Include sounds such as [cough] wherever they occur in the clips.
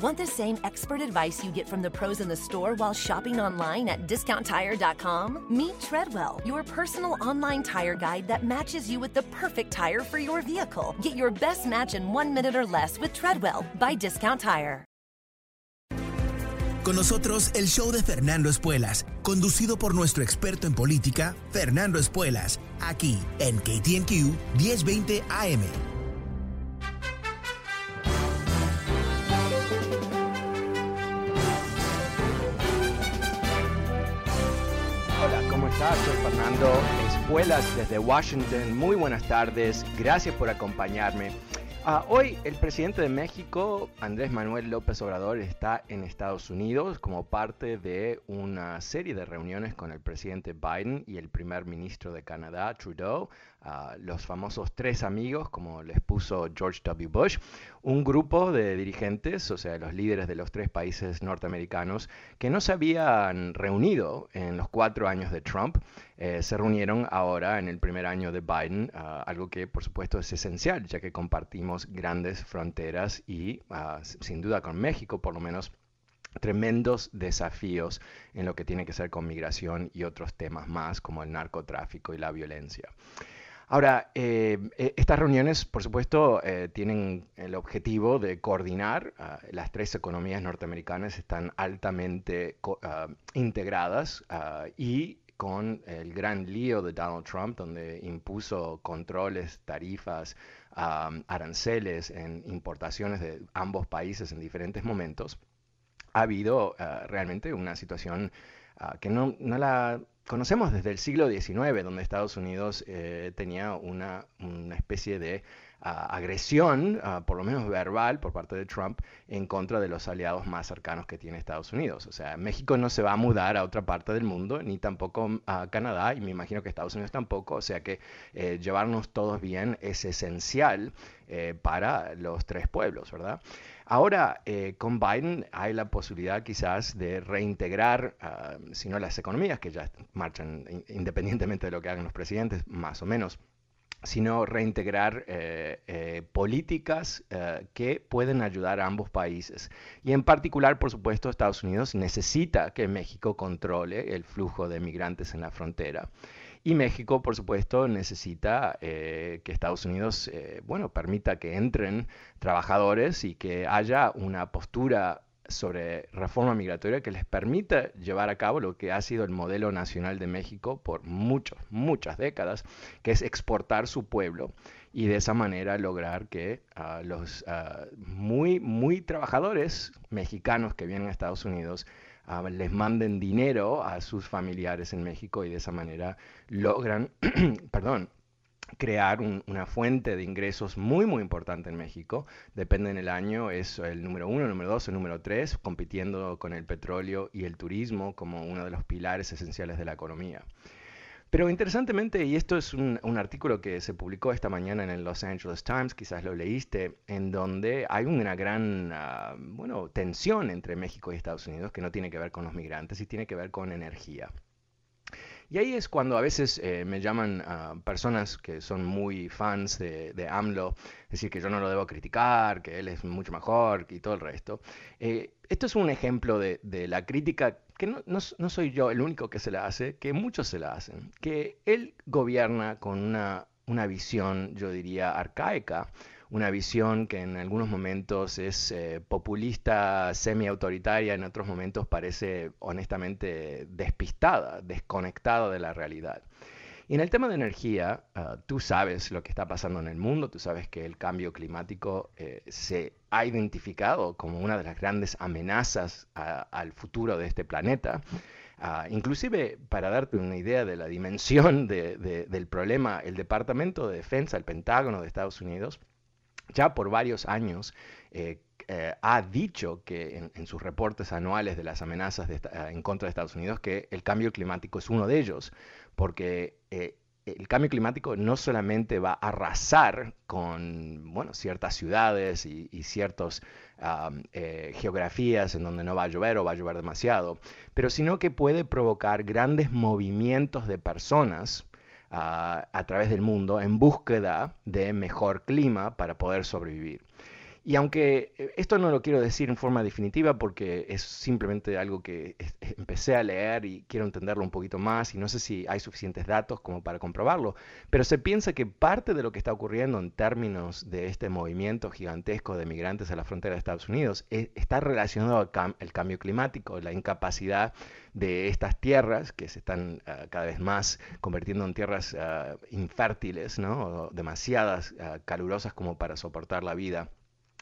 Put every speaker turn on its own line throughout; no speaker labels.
Want the same expert advice you get from the pros in the store while shopping online at discounttire.com? Meet Treadwell, your personal online tire guide that matches you with the perfect tire for your vehicle. Get your best match in one minute or less with Treadwell by Discount Tire.
Con nosotros el show de Fernando Espuelas, conducido por nuestro experto en política, Fernando Espuelas, aquí en KTNQ 1020 AM.
Estás? Soy Fernando Espuelas desde Washington. Muy buenas tardes, gracias por acompañarme. Ah, hoy el presidente de México, Andrés Manuel López Obrador, está en Estados Unidos como parte de una serie de reuniones con el presidente Biden y el primer ministro de Canadá, Trudeau, los famosos tres amigos, como les puso George W. Bush, un grupo de dirigentes, o sea, los líderes de los tres países norteamericanos, que no se habían reunido en los cuatro años de Trump, eh, se reunieron ahora en el primer año de Biden, ah, algo que por supuesto es esencial, ya que compartimos grandes fronteras y ah, sin duda con México por lo menos tremendos desafíos en lo que tiene que ver con migración y otros temas más como el narcotráfico y la violencia. Ahora, eh, eh, estas reuniones, por supuesto, eh, tienen el objetivo de coordinar. ah, las tres economías norteamericanas están altamente ah, integradas ah, y con el gran lío de Donald Trump, donde impuso controles, tarifas, ah, aranceles en importaciones de ambos países en diferentes momentos, ha habido realmente una situación ah, que no, no la conocemos desde el siglo XIX, donde Estados Unidos eh, tenía una, una especie de ah, agresión, ah, por lo menos verbal, por parte de Trump en contra de los aliados más cercanos que tiene Estados Unidos. O sea, México no se va a mudar a otra parte del mundo, ni tampoco a Canadá, y me imagino que Estados Unidos tampoco. O sea que eh, llevarnos todos bien es esencial eh, para los tres pueblos, ¿verdad? Ahora, eh, con Biden hay la posibilidad quizás de reintegrar, ah, si no las economías, que ya marchan in- independientemente de lo que hagan los presidentes, más o menos, sino reintegrar eh, eh, políticas eh, que pueden ayudar a ambos países. Y en particular, por supuesto, Estados Unidos necesita que México controle el flujo de migrantes en la frontera. Y México, por supuesto, necesita eh, que Estados Unidos, eh, bueno, permita que entren trabajadores y que haya una postura sobre reforma migratoria que les permita llevar a cabo lo que ha sido el modelo nacional de México por muchos, muchas décadas, que es exportar su pueblo y de esa manera lograr que ah, los ah, muy, muy trabajadores mexicanos que vienen a Estados Unidos les manden dinero a sus familiares en México y de esa manera logran, [clears throat] perdón, crear un- una fuente de ingresos muy, muy importante en México. Depende en el año, es el número uno, el número dos, el número tres, compitiendo con el petróleo y el turismo como uno de los pilares esenciales de la economía. Pero interesantemente, y esto es un, artículo que se publicó esta mañana en el Los Angeles Times, quizás lo leíste, en donde hay una gran, ah, bueno, tensión entre México y Estados Unidos que no tiene que ver con los migrantes y tiene que ver con energía. Y ahí es cuando a veces eh, me llaman ah, personas que son muy fans de, de AMLO, decir que yo no lo debo criticar, que él es mucho mejor y todo el resto. Eh, esto es un ejemplo de, de la crítica que no, no soy yo el único que se la hace, que muchos se la hacen, que él gobierna con una, una visión, yo diría, arcaica, una visión que en algunos momentos es eh, populista, semi-autoritaria, en otros momentos parece honestamente despistada, desconectada de la realidad. En el tema de energía, ah, tú sabes lo que está pasando en el mundo, tú sabes que el cambio climático eh, se ha identificado como una de las grandes amenazas a- al futuro de este planeta. Ah, inclusive, para darte una idea de la dimensión de- de- del problema, el Departamento de Defensa, el Pentágono de Estados Unidos, ya por varios años eh, eh, ha dicho que en, sus reportes anuales de las amenazas en contra de Estados Unidos que el cambio climático es uno de ellos, porque eh, el cambio climático no solamente va a arrasar con bueno, ciertas ciudades y, ciertas eh, geografías en donde no va a llover o va a llover demasiado, pero sino que puede provocar grandes movimientos de personas ah, a través del mundo en búsqueda de mejor clima para poder sobrevivir. Y aunque eh, esto no lo quiero decir en forma definitiva porque es simplemente algo que empecé a leer y quiero entenderlo un poquito más y no sé si hay suficientes datos como para comprobarlo, pero se piensa que parte de lo que está ocurriendo en términos de este movimiento gigantesco de migrantes a la frontera de Estados Unidos eh, está relacionado al cambio climático, la incapacidad de estas tierras que se están ah, cada vez más convirtiendo en tierras ah, infértiles, ¿no? demasiadas ah, calurosas como para soportar la vida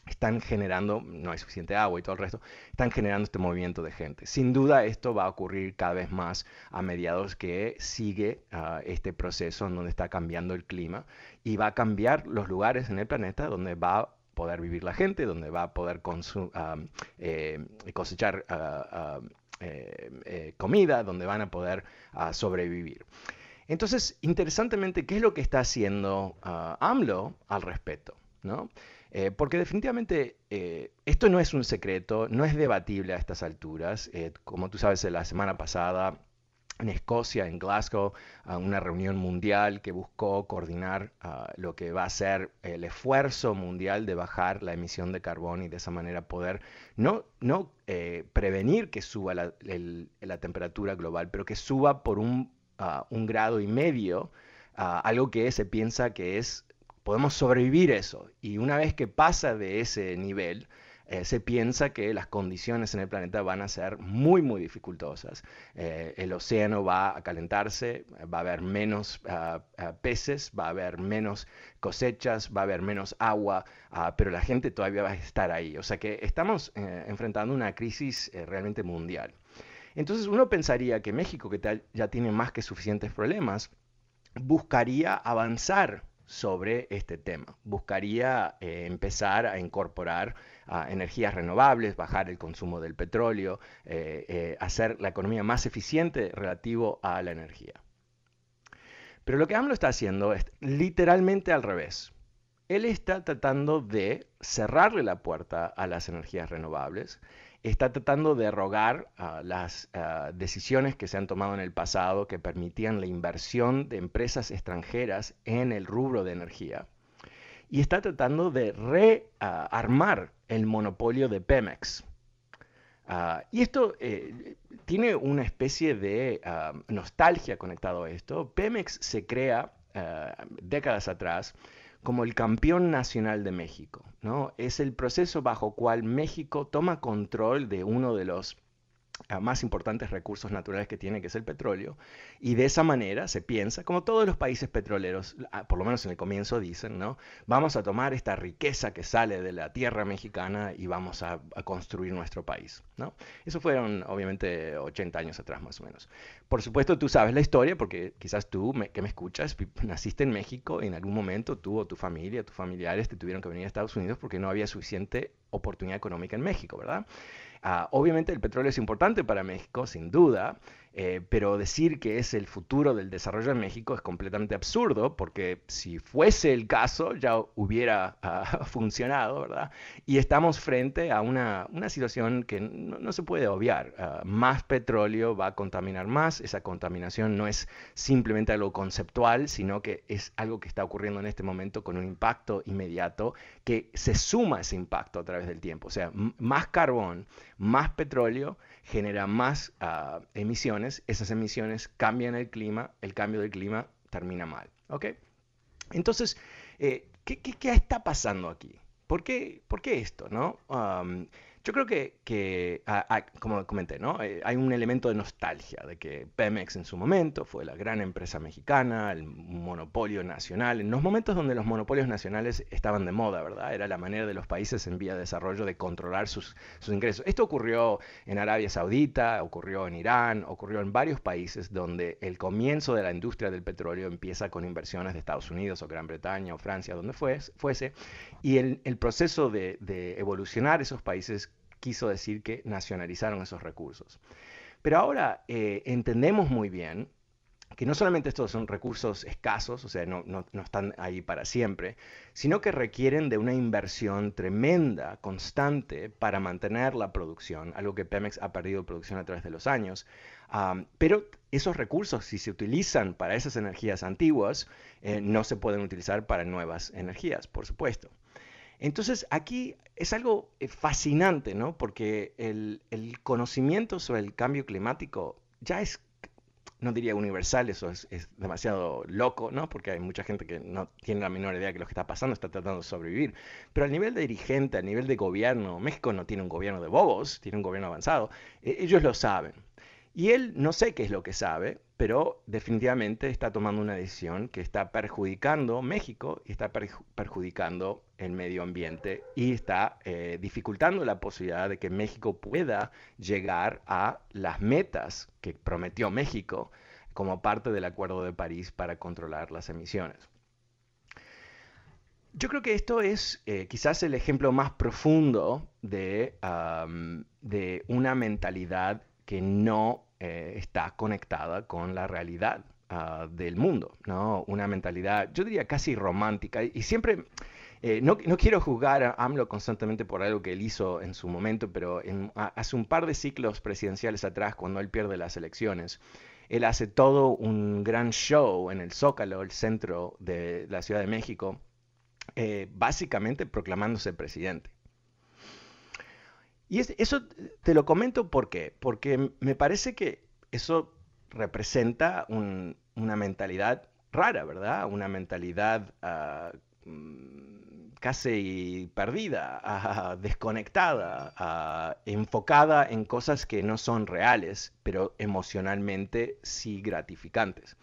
están generando, no hay suficiente agua y todo el resto, están generando este movimiento de gente. Sin duda esto va a ocurrir cada vez más a mediados que sigue ah, este proceso en donde está cambiando el clima y va a cambiar los lugares en el planeta donde va a poder vivir la gente, donde va a poder ah, eh, cosechar ah, eh, eh, comida, donde van a poder sobrevivir. Entonces, interesantemente, ¿qué es lo que está haciendo AMLO al respecto? ¿No? Eh, porque definitivamente eh, esto no es un secreto, no es debatible a estas alturas. Eh, como tú sabes, la semana pasada en Escocia, en Glasgow, a una reunión mundial que buscó coordinar ah, lo que va a ser el esfuerzo mundial de bajar la emisión de carbón y de esa manera poder no, no prevenir que suba la, temperatura global, pero que suba por un, ah, un grado y medio, ah, algo que se piensa que es podemos sobrevivir eso. Y una vez que pasa de ese nivel, eh, se piensa que las condiciones en el planeta van a ser muy, muy dificultosas. Eh, el océano va a calentarse, va a haber menos ah, ah, peces, va a haber menos cosechas, va a haber menos agua, ah, pero la gente todavía va a estar ahí. O sea que estamos eh, enfrentando una crisis realmente mundial. Entonces uno pensaría que México, que ya tiene más que suficientes problemas, buscaría avanzar sobre este tema. Buscaría eh, empezar a incorporar energías renovables, bajar el consumo del petróleo, eh, eh, hacer la economía más eficiente relativo a la energía. Pero lo que AMLO está haciendo es literalmente al revés. Él está tratando de cerrarle la puerta a las energías renovables está tratando de rogar las decisiones que se han tomado en el pasado que permitían la inversión de empresas extranjeras en el rubro de energía. Y está tratando de rearmar el monopolio de Pemex. Ah, y esto eh, tiene una especie de ah, nostalgia conectado a esto. Pemex se crea ah, décadas atrás como el campeón nacional de México. ¿no? Es el proceso bajo cual México toma control de uno de los más importantes recursos naturales que tiene, que es el petróleo, y de esa manera se piensa, como todos los países petroleros, por lo menos en el comienzo dicen, ¿no? Vamos a tomar esta riqueza que sale de la tierra mexicana y vamos a, construir nuestro país, ¿no? Eso fueron, obviamente, 80 años atrás más o menos. Por supuesto, tú sabes la historia, porque quizás tú, que me escuchas, [laughs] naciste en México, y en algún momento tú o tu familia, tus familiares te tuvieron que venir a Estados Unidos porque no había suficiente oportunidad económica en México, ¿verdad? Ah, obviamente el petróleo es importante para México, sin duda, eh, pero decir que es el futuro del desarrollo en México es completamente absurdo, porque si fuese el caso ya hubiera ah, [laughs] funcionado, ¿verdad? Y estamos frente a una, situación que no, se puede obviar. Ah, más petróleo va a contaminar más, esa contaminación no es simplemente algo conceptual, sino que es algo que está ocurriendo en este momento con un impacto inmediato que se suma a ese impacto a través del tiempo. O sea, más carbón, más petróleo genera más ah, emisiones, esas emisiones cambian el clima, el cambio del clima termina mal. ¿ok? Entonces, eh, ¿qué, está pasando aquí? ¿Por qué, por qué esto? No? Yo creo que, ah, ah, como comenté, ¿no? Eh, hay un elemento de nostalgia, de que Pemex en su momento fue la gran empresa mexicana, el monopolio nacional, en los momentos donde los monopolios nacionales estaban de moda, ¿verdad? Era la manera de los países en vía de desarrollo de controlar sus, sus ingresos. Esto ocurrió en Arabia Saudita, ocurrió en Irán, ocurrió en varios países donde el comienzo de la industria del petróleo empieza con inversiones de Estados Unidos o Gran Bretaña o Francia, donde fuese, y el, el proceso de, de evolucionar esos países quiso decir que nacionalizaron esos recursos. Pero ahora eh, entendemos muy bien que no solamente estos son recursos escasos, o sea, no, están ahí para siempre, sino que requieren de una inversión tremenda, constante, para mantener la producción, algo que Pemex ha perdido producción a través de los años. pero esos recursos, si se utilizan para esas energías antiguas, eh, no se pueden utilizar para nuevas energías, por supuesto. Entonces aquí es algo eh, fascinante, ¿no? Porque el, conocimiento sobre el cambio climático ya es, no diría universal, eso es, demasiado loco, ¿no? Porque hay mucha gente que no tiene la menor idea de lo que está pasando, está tratando de sobrevivir. Pero al nivel de dirigente, a nivel de gobierno, México no tiene un gobierno de bobos, tiene un gobierno avanzado, e, ellos lo saben. Y él no sé qué es lo que sabe, pero definitivamente está tomando una decisión que está perjudicando México y está perjudicando el medio ambiente y está eh, dificultando la posibilidad de que México pueda llegar a las metas que prometió México como parte del Acuerdo de París para controlar las emisiones. Yo creo que esto es eh, quizás el ejemplo más profundo de, de una mentalidad que no eh, está conectada con la realidad ah, del mundo, ¿no? Una mentalidad, yo diría casi romántica. Y, siempre, eh, no, quiero juzgar a AMLO constantemente por algo que él hizo en su momento, pero hace un par de ciclos presidenciales atrás, cuando él pierde las elecciones, él hace todo un gran show en el Zócalo, el centro de la Ciudad de México, eh, básicamente proclamándose presidente. Y eso te lo comento ¿por porque me parece que eso representa una mentalidad rara, ¿verdad? Una mentalidad mm, casi perdida, [laughs] ah, desconectada, ah, enfocada en cosas que no son reales, pero emocionalmente sí gratificantes.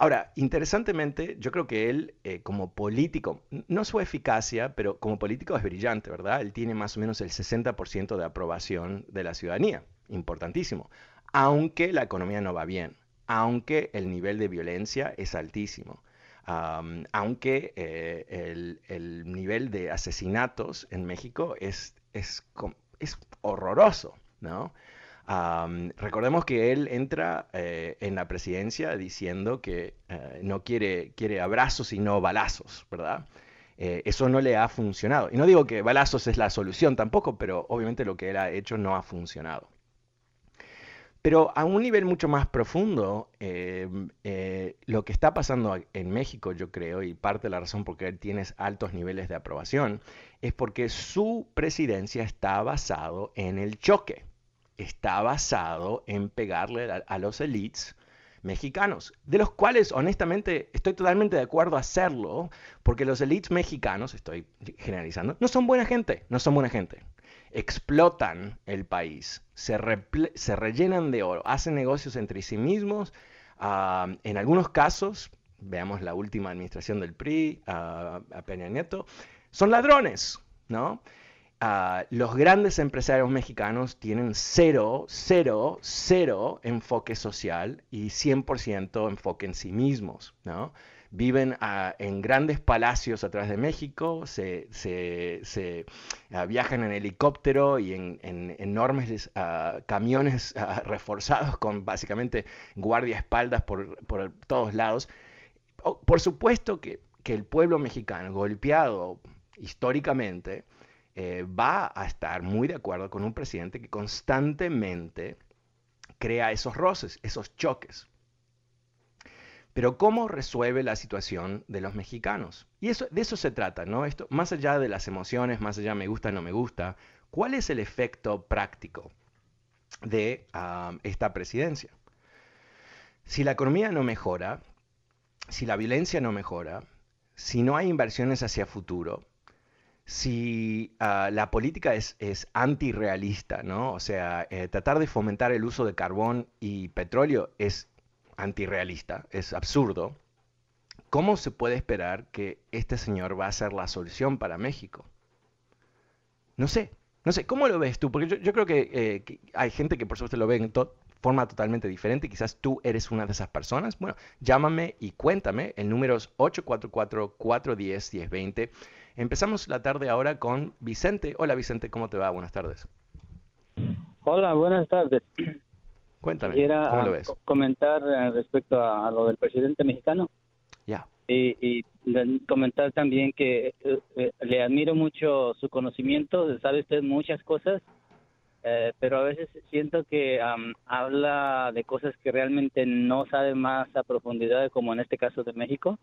Ahora, interesantemente, yo creo que él eh, como político, no su eficacia, pero como político es brillante, ¿verdad? Él tiene más o menos el 60% de aprobación de la ciudadanía, importantísimo, aunque la economía no va bien, aunque el nivel de violencia es altísimo. aunque eh, el, nivel de asesinatos en México es, es, es horroroso, ¿no? Recordemos que él entra eh, en la presidencia diciendo que eh, no quiere, quiere abrazos y no balazos, ¿verdad? Eh, eso no le ha funcionado. Y no digo que balazos es la solución tampoco, pero obviamente lo que él ha hecho no ha funcionado. Pero a un nivel mucho más profundo, lo que está pasando en México, yo creo, y parte de la razón por qué él tiene altos niveles de aprobación, es porque su presidencia está basado en el choque está basado en pegarle a, los elites mexicanos, de los cuales honestamente estoy totalmente de acuerdo a hacerlo, porque los elites mexicanos, estoy generalizando, no son buena gente, no son buena gente. Explotan el país, se, rellenan de oro, hacen negocios entre sí mismos, ah, en algunos casos, veamos la última administración del PRI, ah, a Peña Nieto, son ladrones, ¿no? Ah, los grandes empresarios mexicanos tienen cero, cero, cero enfoque social y 100% enfoque en sí mismos. Viven ah, en grandes palacios atrás de México, se, ah, viajan en helicóptero y en, enormes camiones reforzados con básicamente guardiaespaldas por, por todos lados. Por supuesto que el pueblo mexicano, golpeado históricamente, eh, va a estar muy de acuerdo con un presidente que constantemente crea esos roces, esos choques. Pero ¿cómo resuelve la situación de los mexicanos? Y eso, de eso se trata, ¿no? Esto, más allá de las emociones, más allá me gusta, no me gusta, ¿cuál es el efecto práctico de ah, esta presidencia? Si la economía no mejora, si la violencia no mejora, si no hay inversiones hacia futuro, si ah, la política es, es antirrealista, ¿no? O sea, eh, tratar de fomentar el uso de carbón y petróleo es antirrealista, es absurdo. ¿Cómo se puede esperar que este señor va a ser la solución para México? No sé, no sé, ¿cómo lo ves tú? Porque yo, creo eh, que, hay gente que por supuesto lo ve en forma totalmente diferente. Quizás tú eres una de esas personas. Bueno, llámame y cuéntame. El número es 844-410-1020. Empezamos la tarde ahora con Vicente. Hola Vicente, ¿cómo te va? Buenas tardes.
Hola, buenas tardes.
Cuéntame,
¿cómo
lo ves?
comentar eh, respecto a, lo del presidente mexicano.
Ya.
Y, comentar también que eh, eh, le admiro mucho su conocimiento, sabe usted muchas cosas, pero a veces siento que habla de cosas que realmente no sabe más a profundidad, como en este caso de México.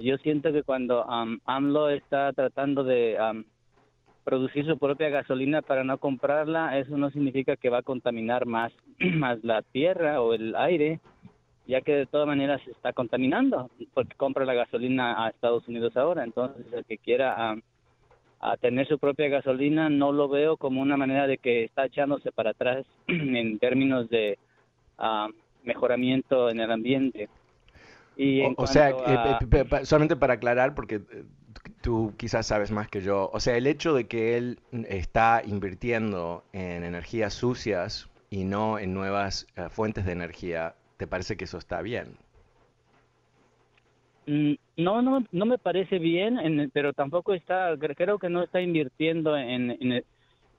Yo siento que cuando AMLO está tratando de producir su propia gasolina para no comprarla, eso no significa que va a contaminar más, [clears throat] más la tierra o el aire, ya que de todas maneras se está contaminando, porque compra la gasolina a Estados Unidos ahora. Entonces, el que quiera a tener su propia gasolina, no lo veo como una manera de que está echándose para atrás [clears throat] en términos de mejoramiento en el ambiente
o, sea, eh, solamente para aclarar, porque eh, tú quizás sabes más que yo, o sea, el hecho de que él está invirtiendo en energías sucias y no en nuevas eh, fuentes de energía, ¿te parece que eso está bien?
Mm, no, no, no me parece bien, pero tampoco está, creo que no está invirtiendo en, en,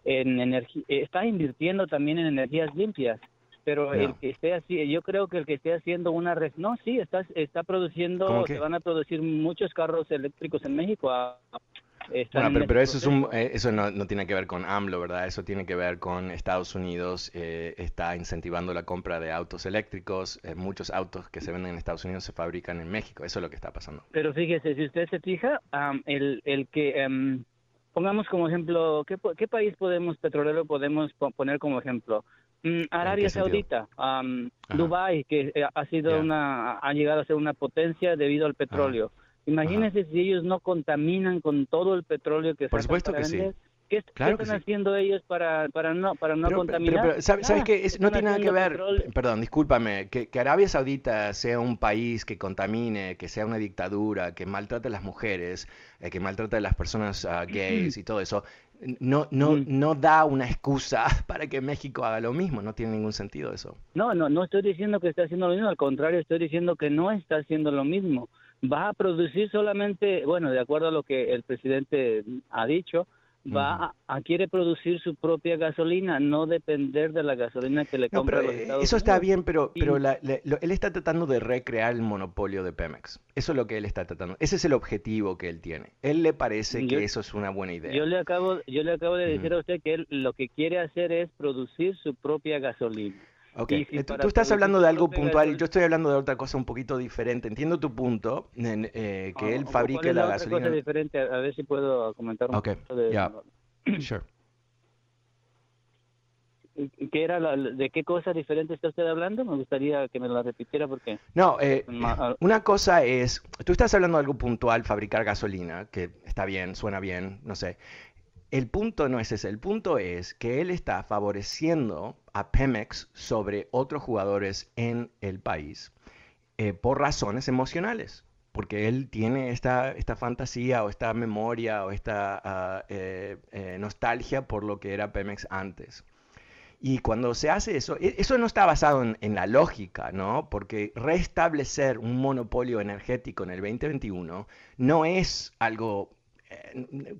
en energía, está invirtiendo también en energías limpias pero el que esté así, yo creo que el que esté haciendo una red, no, sí, está, está produciendo, se van a producir muchos carros eléctricos en México.
bueno, pero, eso, es un, eh, eso no, no, tiene que ver con AMLO, ¿verdad? Eso tiene que ver con Estados Unidos, eh, está incentivando la compra de autos eléctricos, eh, muchos autos que se venden en Estados Unidos se fabrican en México, eso es lo que está pasando.
Pero fíjese, si usted se fija, el, el que... Em, pongamos como ejemplo, ¿qué, ¿qué, país podemos, petrolero, podemos poner como ejemplo? Mm, Arabia Saudita, um, Dubai, que eh, ha sido una, ha llegado a ser una potencia debido al petróleo. Imagínense si ellos no contaminan con todo el petróleo que
Por supuesto que sí.
¿Qué, están haciendo ellos para, para no, para no contaminar?
Pero, ¿sabes, que no tiene nada que ver, perdón, discúlpame, que, que, Arabia Saudita sea un país que contamine, que sea una dictadura, que maltrate a las mujeres, eh, que maltrate a las personas ah, gays y todo eso, no, no, mm. no da una excusa [laughs] para que México haga lo mismo, no tiene ningún sentido eso.
No, no, no estoy diciendo que esté haciendo lo mismo, al contrario, estoy diciendo que no está haciendo lo mismo. Va a producir solamente, bueno, de acuerdo a lo que el presidente ha dicho, va a, quiere producir su propia gasolina, no depender de la gasolina que le compra los
eh, Eso está bien, pero, pero él está tratando de recrear el monopolio de Pemex. Eso es lo que él está tratando. Ese es el objetivo que él tiene. Él le parece que eso es una buena idea.
Yo le acabo, yo le acabo de decir a usted que él lo que quiere hacer es producir su propia gasolina.
Ok, eh, tú, estás hablando de algo puntual y yo estoy hablando de otra cosa un poquito diferente. Entiendo tu punto, eh, que ah, él fabrique la, gasolina.
Cosa diferente? A ver si puedo comentar un poco de...
Yeah. [clears throat] sure.
¿Qué era ¿De qué cosa diferente está usted hablando? Me gustaría que me lo repitiera porque...
No, eh, una cosa es, tú estás hablando de algo puntual, fabricar gasolina, que está bien, suena bien, no sé. El punto no es ese, el punto es que él está favoreciendo a Pemex sobre otros jugadores en el país eh, por razones emocionales, porque él tiene esta, esta fantasía o esta memoria o esta ah, eh, eh, nostalgia por lo que era Pemex antes. Y cuando se hace eso, e, eso no está basado en, en, la lógica, ¿no? Porque restablecer un monopolio energético en el 2021 no es algo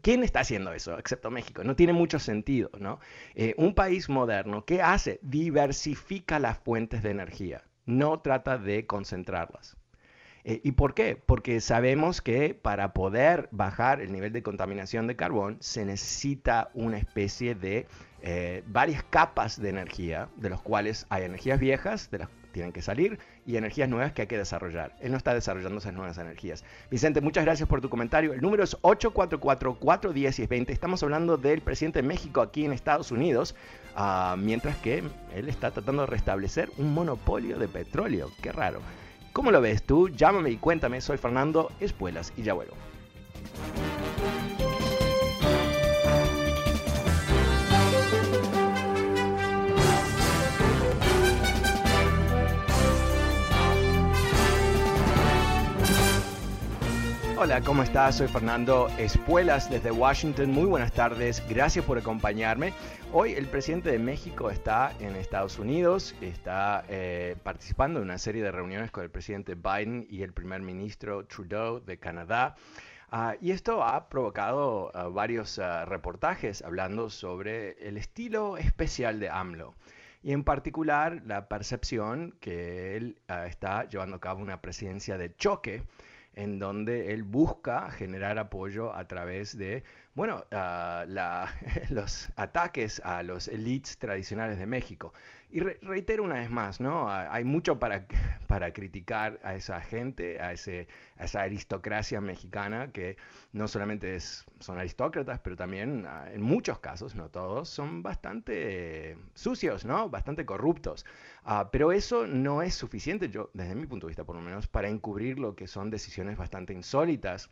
¿Quién está haciendo eso excepto México? No tiene mucho sentido, ¿no? Eh, un país moderno, ¿qué hace? Diversifica las fuentes de energía, no trata de concentrarlas. Eh, ¿Y por qué? Porque sabemos que para poder bajar el nivel de contaminación de carbón se necesita una especie de eh, varias capas de energía, de los cuales hay energías viejas, de las tienen que salir y energías nuevas que hay que desarrollar. Él no está desarrollando esas nuevas energías. Vicente, muchas gracias por tu comentario. El número es 844-410-20. Estamos hablando del presidente de México aquí en Estados Unidos, uh, mientras que él está tratando de restablecer un monopolio de petróleo. Qué raro. ¿Cómo lo ves tú? Llámame y cuéntame. Soy Fernando Espuelas y ya vuelvo. Hola, ¿cómo estás? Soy Fernando Espuelas desde Washington. Muy buenas tardes, gracias por acompañarme. Hoy el presidente de México está en Estados Unidos, está eh, participando en una serie de reuniones con el presidente Biden y el primer ministro Trudeau de Canadá. Ah, y esto ha provocado ah, varios ah, reportajes hablando sobre el estilo especial de AMLO y en particular la percepción que él está llevando a cabo una presidencia de choque en donde él busca generar apoyo a través de, bueno, la, [laughs] los ataques a los elites tradicionales de México. Y reitero una vez más, ¿no? Hay mucho para, [laughs] para criticar a esa gente, a, ese, a esa aristocracia mexicana que no solamente es, son aristócratas, pero también ah, en muchos casos, no todos, son bastante sucios, ¿no? Bastante corruptos. Uh, pero eso no es suficiente, yo, desde mi punto de vista por lo menos, para encubrir lo que son decisiones bastante insólitas,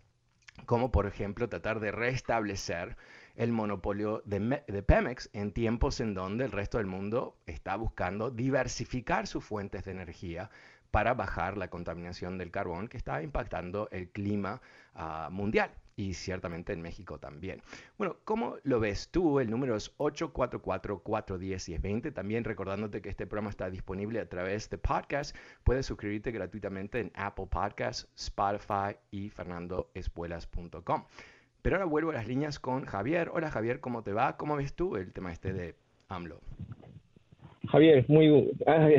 como por ejemplo tratar de restablecer el monopolio de, Pemex en tiempos en donde el resto del mundo está buscando diversificar sus fuentes de energía para bajar la contaminación del carbón que está impactando el clima ah, mundial y ciertamente en México también. Bueno, ¿cómo lo ves tú? El número es 844-410-1020. También recordándote que este programa está disponible a través de podcast. Puedes suscribirte gratuitamente en Apple Podcasts, Spotify y fernandoespuelas.com. Pero ahora vuelvo a las líneas con Javier. Hola Javier, ¿cómo te va? ¿Cómo ves tú el tema este de AMLO?
Javier, muy... [laughs] Ah,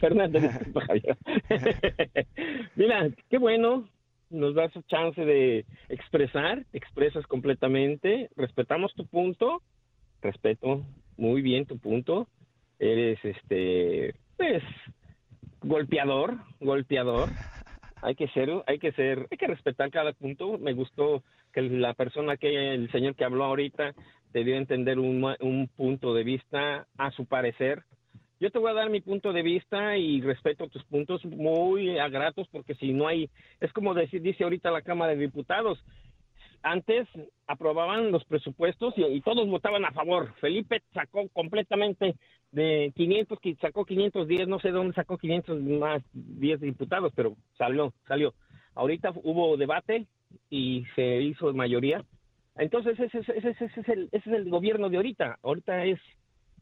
Fernando, Javier. [laughs] Mira, qué bueno, nos das chance de expresar, expresas completamente, respetamos tu punto, respeto muy bien tu punto, eres este, pues, golpeador, golpeador, hay que ser, hay que ser, hay que respetar cada punto, me gustó que la persona que, el señor que habló ahorita, te dio a entender un, un punto de vista a su parecer. Yo te voy a dar mi punto de vista y respeto tus puntos muy agratos porque si no hay, es como decir, dice ahorita la Cámara de Diputados, antes aprobaban los presupuestos y, todos votaban a favor. Felipe sacó completamente de 500, sacó 510, no sé dónde sacó 500 más 10 diputados, pero salió, salió. Ahorita hubo debate y se hizo mayoría. Entonces ese, ese, ese, es el, ese es el gobierno de ahorita. Ahorita es,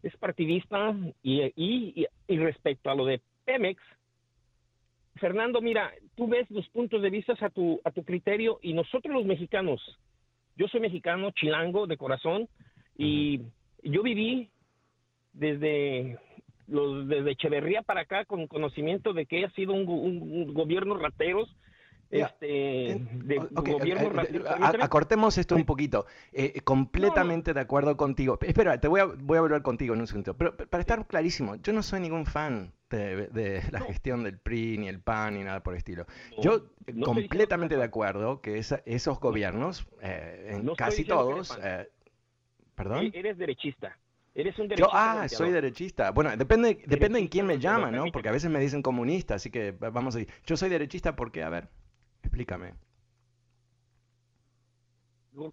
es partidista y, y, y, respecto a lo de Pemex, Fernando, mira, tú ves los puntos de vista a tu, a tu criterio y nosotros los mexicanos, yo soy mexicano, chilango de corazón y yo viví desde los desde Echeverría para acá con conocimiento de que ha sido un, un gobierno rateros este, de gobierno
Acortemos esto un poquito. Eh, completamente de acuerdo contigo. Espera, te voy a, voy a volver contigo en un segundo. Pero, para estar clarísimo, yo no soy ningún fan de, la gestión del PRI, ni el PAN, ni nada por el estilo. yo completamente de acuerdo que esos gobiernos, eh, en casi todos... Eh, ¿Perdón?
E-, eres derechista. Eres un derechista.
Yo, ah, soy derechista. Bueno, depende, depende en quién me llama, ¿no? Porque a veces me dicen comunista, así que vamos a ir. Yo soy derechista porque, a ver. Explícame.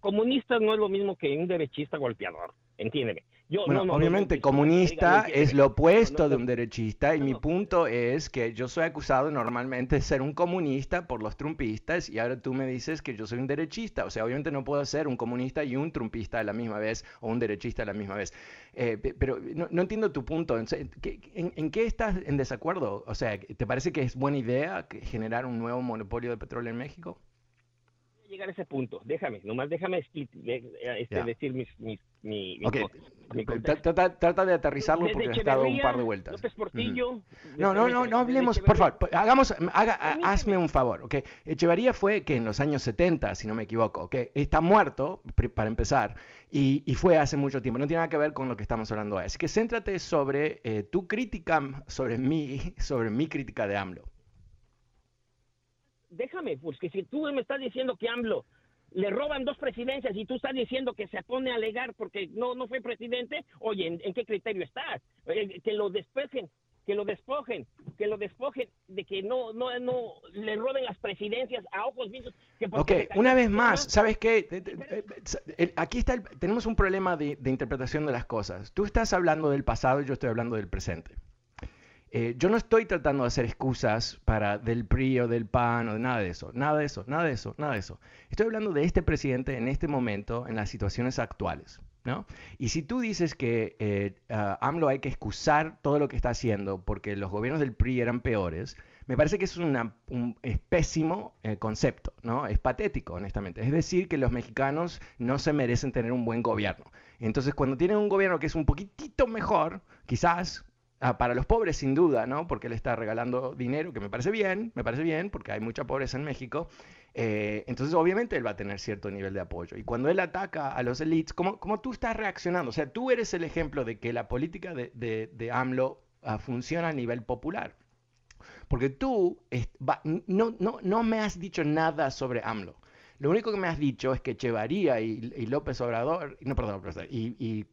Comunista no es lo mismo que un derechista golpeador, entiéndeme.
Yo, bueno, obviamente comunista es lo opuesto de un derechista y mi punto es que yo soy acusado normalmente de ser un comunista por los trumpistas y ahora tú me dices que yo soy un derechista. O sea, obviamente no puedo ser un comunista y un trumpista a la misma vez o un derechista a la misma vez. Eh, pero no, entiendo tu punto. ¿En, en, qué estás en desacuerdo? O sea, ¿te parece que es buena idea generar un nuevo monopolio de petróleo en México?
Llegar a ese punto. Déjame, nomás déjame este, decir mis, mis, mi,
trata, de aterrizarlo porque ha estado un par de vueltas.
López Portillo.
No, no, no, no hablemos, por favor, hagamos, haga, hazme un favor, ¿ok? Echevarría fue que en los años 70, si no me equivoco, ¿ok? Está muerto, para empezar, y, y, fue hace mucho tiempo, no tiene nada que ver con lo que estamos hablando. Así que céntrate sobre eh, tu crítica, sobre mí, sobre mi crítica de AMLO
déjame, porque si tú me estás diciendo que AMLO le roban dos presidencias y tú estás diciendo que se pone a alegar porque no no fue presidente, oye, ¿en, qué criterio estás? Eh, que lo despejen, que lo despojen, que lo despojen de que no no no le roben las presidencias a ojos vistos.
ok, una vez más, ¿sabes qué? Aquí está tenemos un problema de, de interpretación de las cosas. Tú estás hablando del pasado y yo estoy hablando del presente. Eh, yo no estoy tratando de hacer excusas para del PRI o del PAN o de nada de eso, nada de eso, nada de eso, nada de eso. Estoy hablando de este presidente en este momento, en las situaciones actuales. ¿no? Y si tú dices que eh, AMLO hay que excusar todo lo que está haciendo porque los gobiernos del PRI eran peores, me parece que es un pésimo eh, concepto, ¿no? Es patético, honestamente. Es decir, que los mexicanos no se merecen tener un buen gobierno. Entonces, cuando tienen un gobierno que es un poquitito mejor, quizás, ah, para los pobres sin duda, ¿no? Porque él está regalando dinero, que me parece bien, me parece bien, porque hay mucha pobreza en México. Eh, entonces, obviamente, él va a tener cierto nivel de apoyo. Y cuando él ataca a los elites, ¿cómo, cómo tú estás reaccionando? O sea, tú eres el ejemplo de que la política de, de, AMLO ah, funciona a nivel popular. Porque tú no, no, no me has dicho nada sobre AMLO. Lo único que me has dicho es que Echevarría y, López Obrador, no, perdón, y, y,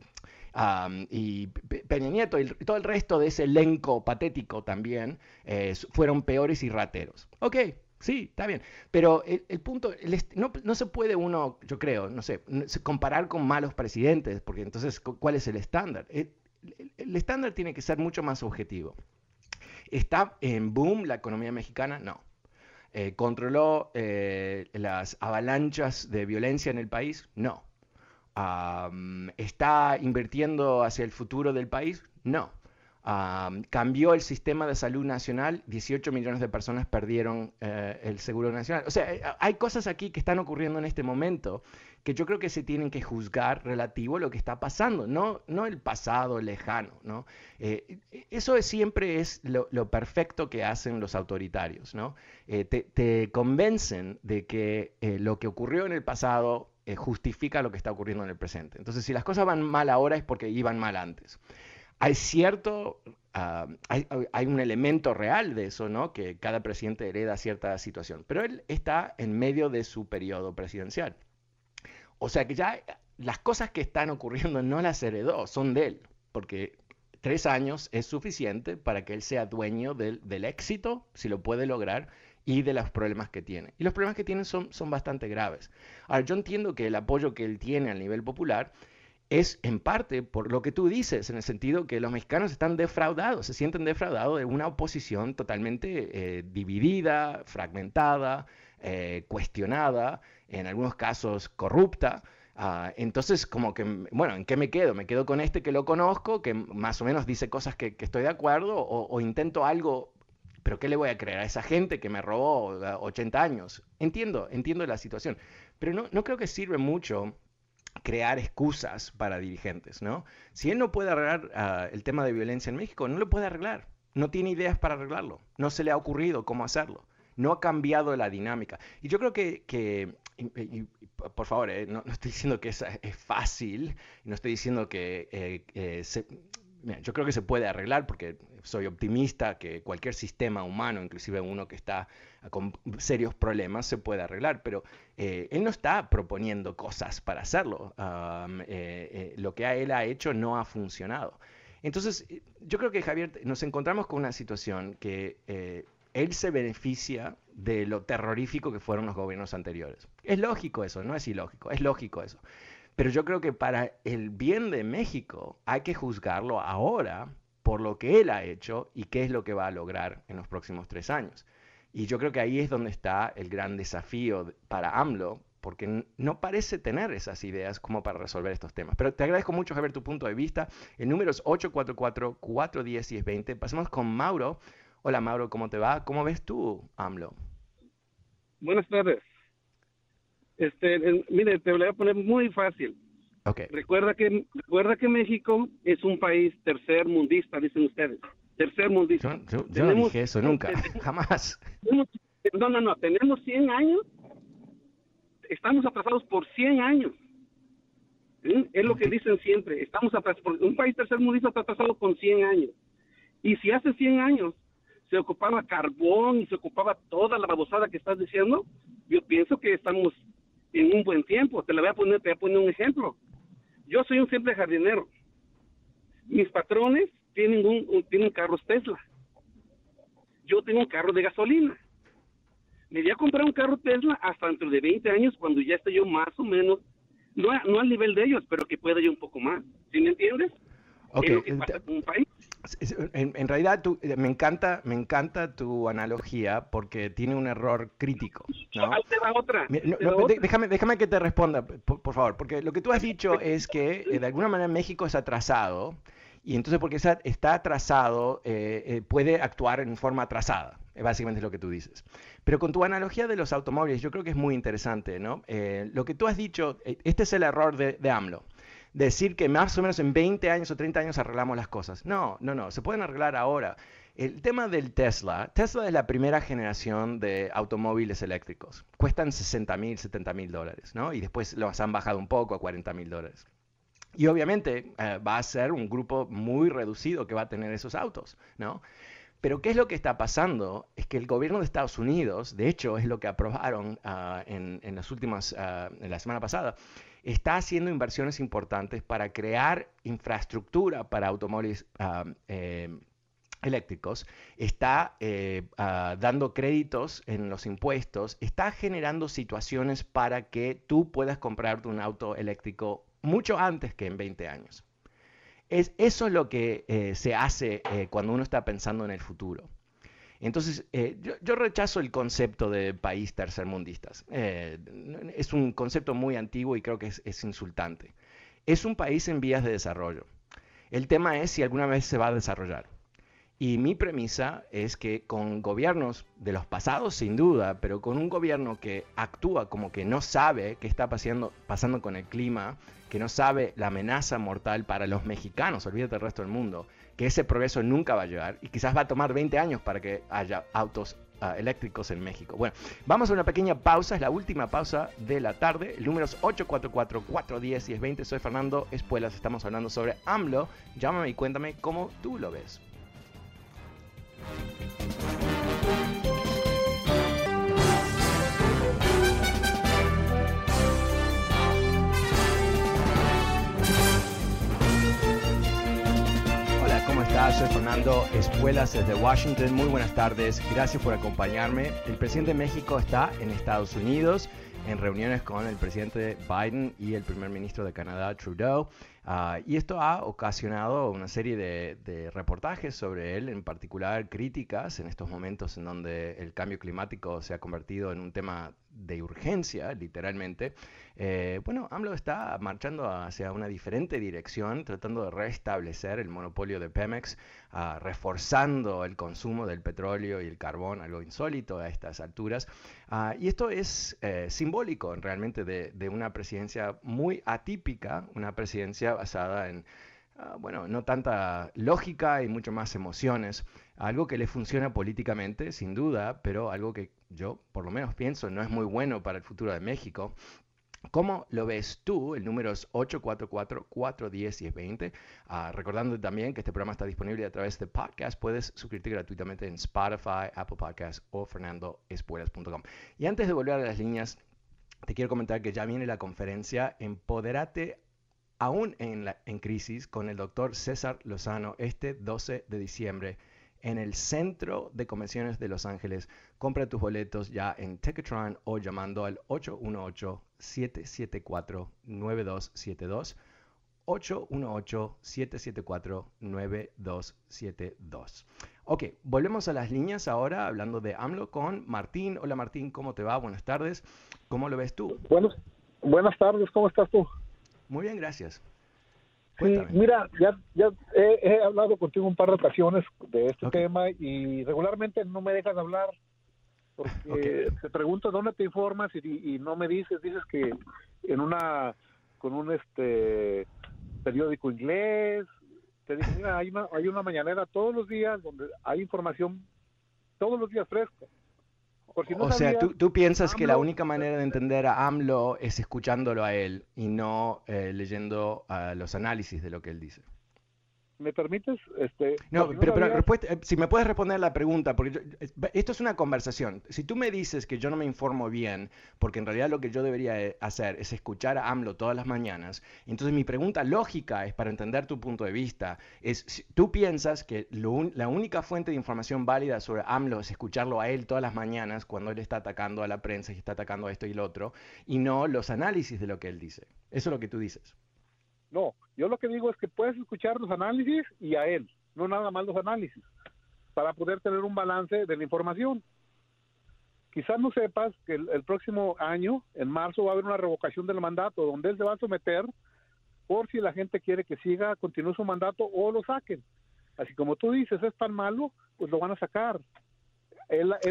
y, Peña Nieto y todo el resto de ese elenco patético también eh, fueron peores y rateros. Ok, sí, está bien. Pero el, punto, no, se puede uno, yo creo, no sé, comparar con malos presidentes, porque entonces, ¿cuál es el estándar? el estándar tiene que ser mucho más objetivo. ¿Está en boom la economía mexicana? No. Eh, ¿Controló eh, las avalanchas de violencia en el país? No. ¿Está invirtiendo hacia el futuro del país? No. cambió el sistema de salud nacional, 18 millones de personas perdieron eh, el seguro nacional. O sea, hay cosas aquí que están ocurriendo en este momento que yo creo que se tienen que juzgar relativo a lo que está pasando, no, no el pasado lejano. ¿no? Eh, eso siempre es lo, perfecto que hacen los autoritarios. ¿no? Eh, te, convencen de que eh, lo que ocurrió en el pasado justifica lo que está ocurriendo en el presente. Entonces, si las cosas van mal ahora es porque iban mal antes. Hay cierto, ah, hay, un elemento real de eso, ¿no? Que cada presidente hereda cierta situación, pero él está en medio de su periodo presidencial. O sea que ya las cosas que están ocurriendo no las heredó, son de él, porque tres años es suficiente para que él sea dueño del, éxito, si lo puede lograr, y de los problemas que tiene. Y los problemas que tiene son, son bastante graves. Ahora, yo entiendo que el apoyo que él tiene a nivel popular es en parte por lo que tú dices, en el sentido que los mexicanos están defraudados, se sienten defraudados de una oposición totalmente eh, dividida, fragmentada, eh, cuestionada, en algunos casos corrupta. Ah, entonces, como que, bueno, ¿en qué me quedo? ¿Me quedo con este que lo conozco, que más o menos dice cosas que, estoy de acuerdo, o, intento algo, pero ¿qué le voy a creer a esa gente que me robó 80 años? Entiendo, entiendo la situación, pero no, no creo que sirve mucho crear excusas para dirigentes, ¿no? Si él no puede arreglar ah, el tema de violencia en México, no lo puede arreglar, no tiene ideas para arreglarlo, no se le ha ocurrido cómo hacerlo no ha cambiado la dinámica. Y yo creo que, por favor, eh, no, estoy diciendo que es, es fácil, no estoy diciendo que eh, eh, yo creo que se puede arreglar porque soy optimista que cualquier sistema humano, inclusive uno que está con serios problemas, se puede arreglar, pero él no está proponiendo cosas para hacerlo. lo que él ha hecho no ha funcionado. Entonces, yo creo que Javier, nos encontramos con una situación que él se beneficia de lo terrorífico que fueron los gobiernos anteriores. Es lógico eso, no es ilógico, es lógico eso. Pero yo creo que para el bien de México hay que juzgarlo ahora por lo que él ha hecho y qué es lo que va a lograr en los próximos tres años. Y yo creo que ahí es donde está el gran desafío para AMLO, porque no parece tener esas ideas como para resolver estos temas. Pero te agradezco mucho, Javier, tu punto de vista. El número es 844-410-1020. Pasemos con Mauro. Hola Mauro, ¿cómo te va? ¿Cómo ves tú, AMLO?
Buenas tardes. Este, mire, te voy a poner muy fácil.
Okay.
Recuerda que recuerda que México es un país tercer mundista, dicen ustedes. Tercer mundista.
Yo, no dije eso nunca, [laughs] [laughs] jamás.
no, no, no, tenemos 100 años. Estamos atrasados por 100 años. Es lo que dicen siempre. Estamos atrasados. Un país tercer mundista está atrasado con 100 años. Y si hace 100 años se ocupaba carbón y se ocupaba toda la babosada que estás diciendo, yo pienso que estamos en un buen tiempo. Te la voy a poner, te voy a poner un ejemplo. Yo soy un simple jardinero. Mis patrones tienen un, tienen carros Tesla. Yo tengo un carro de gasolina. Me voy a comprar un carro Tesla hasta dentro de 20 años cuando ya esté yo más o menos, no, no al nivel de ellos, pero que pueda yo un poco más. ¿Sí me entiendes?
Ok.
un país.
En, realidad eh, me encanta me encanta tu analogía porque tiene un error crítico. ¿no?
otra.
déjame, déjame que te responda, por, favor, porque lo que tú has dicho es que eh, de alguna manera México es atrasado y entonces porque está atrasado eh, puede actuar en forma atrasada. Básicamente es lo que tú dices. Pero con tu analogía de los automóviles, yo creo que es muy interesante, ¿no? lo que tú has dicho, este es el error de, de AMLO decir que más o menos en 20 años o 30 años arreglamos las cosas. No, no, no, se pueden arreglar ahora. El tema del Tesla, Tesla es la primera generación de automóviles eléctricos. Cuestan 60 mil, 70 mil dólares, ¿no? Y después los han bajado un poco a 40 mil dólares. Y obviamente eh, va a ser un grupo muy reducido que va a tener esos autos, ¿no? Pero ¿qué es lo que está pasando? Es que el gobierno de Estados Unidos, de hecho es lo que aprobaron ah, en, las últimas, ah, en la semana pasada, está haciendo inversiones importantes para crear infraestructura para automóviles eh, eléctricos, está eh, ah, dando créditos en los impuestos, está generando situaciones para que tú puedas comprarte un auto eléctrico mucho antes que en 20 años. Es, eso es lo que eh, se hace cuando uno está pensando en el futuro. Entonces, eh, yo, rechazo el concepto de país tercermundistas. Eh, es un concepto muy antiguo y creo que es, insultante. Es un país en vías de desarrollo. El tema es si alguna vez se va a desarrollar. Y mi premisa es que con gobiernos de los pasados, sin duda, pero con un gobierno que actúa como que no sabe qué está pasando, pasando con el clima, que no sabe la amenaza mortal para los mexicanos, olvídate del resto del mundo, que ese progreso nunca va a llegar y quizás va a tomar 20 años para que haya autos ah, eléctricos en México. Bueno, vamos a una pequeña pausa, es la última pausa de la tarde. El número es 844-410 y es 20. Soy Fernando Espuelas, estamos hablando sobre AMLO. Llámame y cuéntame cómo tú lo ves. Soy Fernando Espuelas desde Washington. Muy buenas tardes. Gracias por acompañarme. El presidente de México está en Estados Unidos en reuniones con el presidente Biden y el primer ministro de Canadá, Trudeau. Ah, y esto ha ocasionado una serie de, de, reportajes sobre él, en particular críticas en estos momentos en donde el cambio climático se ha convertido en un tema de urgencia, literalmente, eh, bueno, AMLO está marchando hacia una diferente dirección, tratando de restablecer el monopolio de Pemex, ah, reforzando el consumo del petróleo y el carbón, algo insólito a estas alturas. Ah, y esto es eh, simbólico realmente de, una presidencia muy atípica, una presidencia basada en... Ah, bueno, no tanta lógica y mucho más emociones, algo que le funciona políticamente, sin duda, pero algo que yo por lo menos pienso no es muy bueno para el futuro de México. ¿Cómo lo ves tú? El número es 844-410-1020. Uh, recordando también que este programa está disponible a través de podcast. Puedes suscribirte gratuitamente en Spotify, Apple Podcasts o fernandoespuelas.com. Y antes de volver a las líneas, te quiero comentar que ya viene la conferencia Empoderate aún en, la, en crisis con el doctor César Lozano este 12 de diciembre en el Centro de Convenciones de Los Ángeles. Compra tus boletos ya en Ticketron o llamando al 818-774-9272. 818-774-9272. Ok, volvemos a las líneas ahora hablando de AMLO con Martín. Hola Martín, ¿cómo te va? Buenas tardes. ¿Cómo lo ves tú?
Bueno, buenas tardes, ¿cómo estás tú?
Muy bien, gracias
mira, ya, ya he, hablado contigo un par de ocasiones de este tema y regularmente no me dejas hablar porque te pregunto dónde te informas y, no me dices, dices que en una, con un este periódico inglés, te dicen, mira, hay una, hay una mañanera todos los días donde hay información todos los días fresca
o sea, tú, piensas que la única manera de entender a AMLO es escuchándolo a él y no eh, leyendo uh, los análisis de lo que él dice.
¿Me permites? Este,
no, pero, eh, si me puedes responder la pregunta, porque esto es una conversación. Si tú me dices que yo no me informo bien, porque en realidad lo que yo debería eh, hacer es escuchar a AMLO todas las mañanas, entonces mi pregunta lógica es para entender tu punto de vista, es, si tú piensas que la única fuente de información válida sobre AMLO es escucharlo a él todas las mañanas cuando él está atacando a la prensa y está atacando a esto y lo otro, y no los análisis de lo que él dice. Eso es lo que tú dices.
No, yo lo que digo es que puedes escuchar los análisis y a él, no nada más los análisis, para poder tener un balance de la información. Quizás no sepas que el, próximo año, en marzo, va a haber una revocación del mandato, donde él se va a someter por si la gente quiere que siga, continúe su mandato o lo saquen. Así como tú dices, es tan malo, pues lo van a sacar.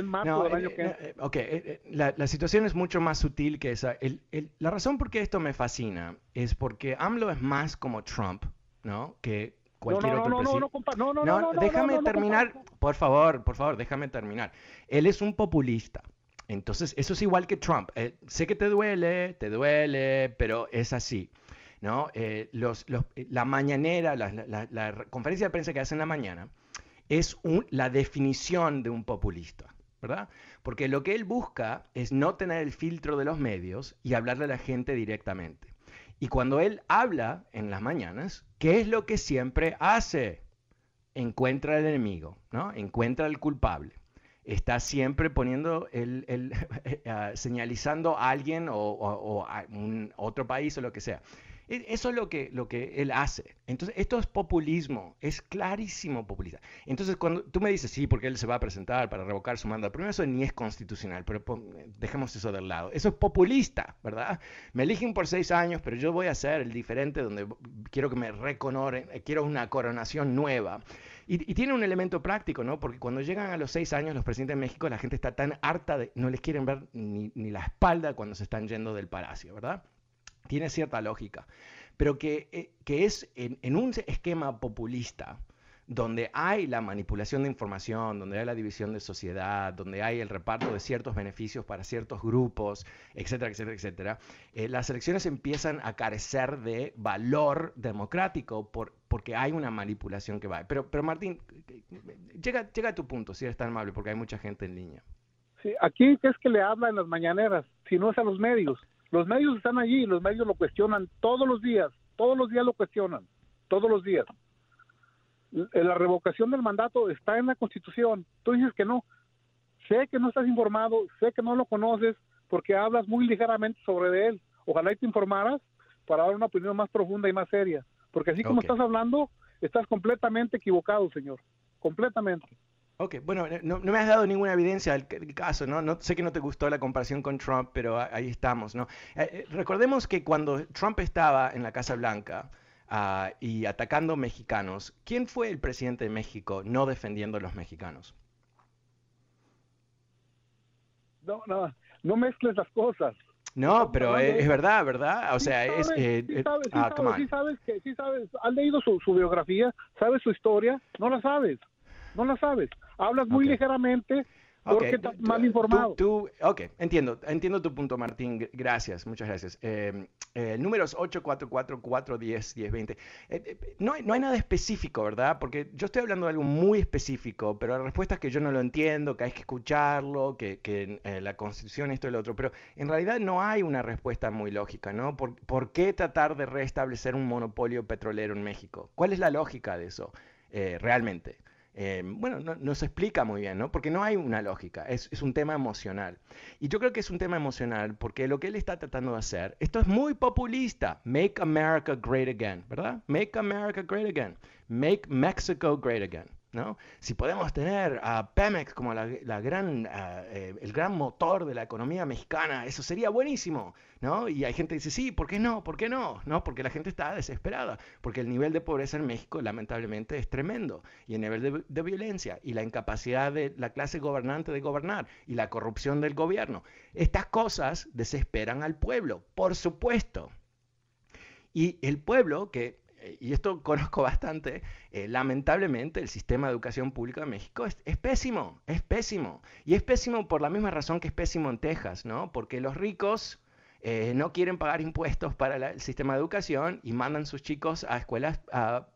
Marzo del año
que... Eh, ok, eh, la, la, situación es mucho más sutil que esa. El, el, la razón por qué esto me fascina es porque AMLO es más como Trump, ¿no? Que cualquier
no,
otro
presidente. No, no, no, no,
déjame terminar, por favor, por favor, déjame terminar. Él es un populista. Entonces, eso es igual que Trump. Eh, sé que te duele, te duele, pero es así. ¿no? los, los, la mañanera, la, la, la, conferencia de prensa que hace en la mañana, es la definición de un populista, ¿verdad? Porque lo que él busca es no tener el filtro de los medios y hablarle a la gente directamente. Y cuando él habla en las mañanas, ¿qué es lo que siempre hace? Encuentra al enemigo, ¿no? Encuentra al culpable. Está siempre poniendo el, [laughs] eh, señalizando a alguien o, a un otro país o lo que sea. E, eso es lo que, lo que él hace. Entonces, esto es populismo, es clarísimo populista. Entonces, cuando tú me dices, sí, porque él se va a presentar para revocar su mandato, primero eso ni es constitucional, pero dejemos eso del lado. Eso es populista, ¿verdad? Me eligen por seis años, pero yo voy a ser el diferente donde quiero que me reconoren, eh, quiero una coronación nueva. Y, tiene un elemento práctico, ¿no? Porque cuando llegan a los seis años los presidentes de México, la gente está tan harta de, no les quieren ver ni, ni la espalda cuando se están yendo del palacio, ¿verdad? Tiene cierta lógica, pero que, eh, que es en, un esquema populista, donde hay la manipulación de información, donde hay la división de sociedad, donde hay el reparto de ciertos beneficios para ciertos grupos, etcétera, etcétera, etcétera, eh, las elecciones empiezan a carecer de valor democrático por, porque hay una manipulación que va. Pero, pero Martín, llega, llega a tu punto, si eres tan amable, porque hay mucha gente en línea.
Sí, aquí es que le habla en las mañaneras, si no es a los medios. Los medios están allí, los medios lo cuestionan todos los días, todos los días lo cuestionan, todos los días. La revocación del mandato está en la Constitución. Tú dices que no. Sé que no estás informado, sé que no lo conoces porque hablas muy ligeramente sobre él. Ojalá y te informaras para dar una opinión más profunda y más seria. Porque así como estás hablando, estás completamente equivocado, señor. Completamente.
Ok, bueno, eh, no, me has dado ninguna evidencia del, caso, ¿no? ¿no? Sé que no te gustó la comparación con Trump, pero ahí estamos, ¿no? Eh, eh, recordemos que cuando Trump estaba en la Casa Blanca ah, y atacando mexicanos, ¿quién fue el presidente de México no defendiendo a los mexicanos?
No, no, no mezcles las cosas.
No, pero es, verdad, ¿verdad? O sea, es...
sí sabes, ah, sí sabes, que, sí sabes, ¿has leído su, su biografía? ¿Sabes su historia? No la sabes, no la sabes hablas muy ligeramente porque estás mal informado.
Tú, ok, entiendo, entiendo tu punto, Martín. Gracias, muchas gracias. Eh, eh, números 844-410-1020. Eh, eh, no, hay, no hay nada específico, ¿verdad? Porque yo estoy hablando de algo muy específico, pero la respuesta es que yo no lo entiendo, que hay que escucharlo, que, que la constitución, esto y lo otro. Pero en realidad no hay una respuesta muy lógica, ¿no? ¿Por, ¿Por qué tratar de restablecer un monopolio petrolero en México? ¿Cuál es la lógica de eso realmente? Eh, bueno, no, se explica muy bien, ¿no? Porque no hay una lógica, es, es, un tema emocional. Y yo creo que es un tema emocional porque lo que él está tratando de hacer, esto es muy populista, Make America Great Again, ¿verdad? Make America Great Again, Make Mexico Great Again. Si podemos tener a Pemex como la, gran, ah, eh, el gran motor de la economía mexicana, eso sería buenísimo, ¿no? Y hay gente que dice, sí, ¿por qué no? ¿Por qué no? ¿No? Porque la gente está desesperada, porque el nivel de pobreza en México lamentablemente es tremendo, y el nivel de, de violencia, y la incapacidad de la clase gobernante de gobernar, y la corrupción del gobierno. Estas cosas desesperan al pueblo, por supuesto. Y el pueblo, que y esto [laughs] conozco bastante, eh, lamentablemente el sistema de educación pública de México es, es, pésimo, es pésimo. Y es pésimo por la misma razón que es pésimo en Texas, ¿no? Porque los ricos eh, no quieren pagar impuestos para el sistema de educación y mandan sus chicos a escuelas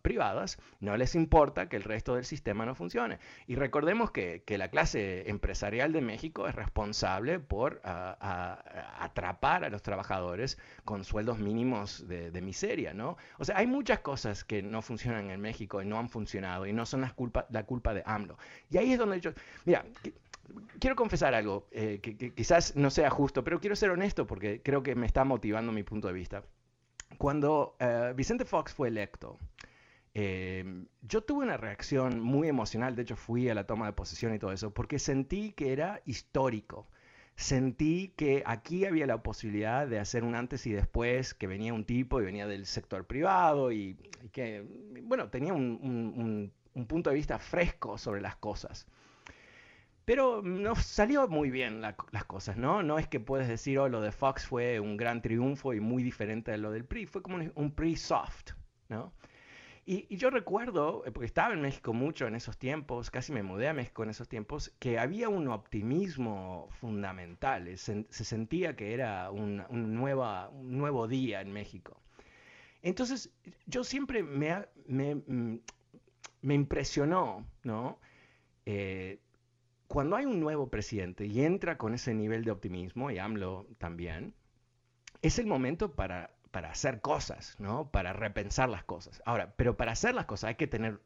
privadas, no les importa que el resto del sistema no funcione. Y recordemos que, la clase empresarial de México es responsable por atrapar a los trabajadores con sueldos mínimos de, miseria, ¿no? O sea, hay muchas cosas que no funcionan en México y no han funcionado y no son la culpa, la culpa de AMLO. Y ahí es donde yo, mira, quiero confesar algo eh, que, quizás no sea justo, pero quiero ser honesto porque creo que me está motivando mi punto de vista. Cuando eh, Vicente Fox fue electo, eh, yo tuve una reacción muy emocional, de hecho fui a la toma de posesión y todo eso, porque sentí que era histórico. Sentí que aquí había la posibilidad de hacer un antes y después, que venía un tipo y venía del sector privado y, que, bueno, tenía un, punto de vista fresco sobre las cosas. Pero no salió muy bien las cosas, ¿no? No es que puedes decir, oh, lo de Fox fue un gran triunfo y muy diferente de lo del PRI, fue como un PRI soft, ¿no? Y, yo recuerdo, eh, porque estaba en México mucho en esos tiempos, casi me mudé a México en esos tiempos, que había un optimismo fundamental. Eh, se, sentía que era un, nueva, un nuevo día en México. Entonces, yo siempre me, me, mm, me impresionó, ¿no? Eh, cuando hay un nuevo presidente y entra con ese nivel de optimismo, y AMLO también, es el momento para para hacer cosas, ¿no? Para repensar las cosas. Ahora, pero para hacer las cosas hay que tener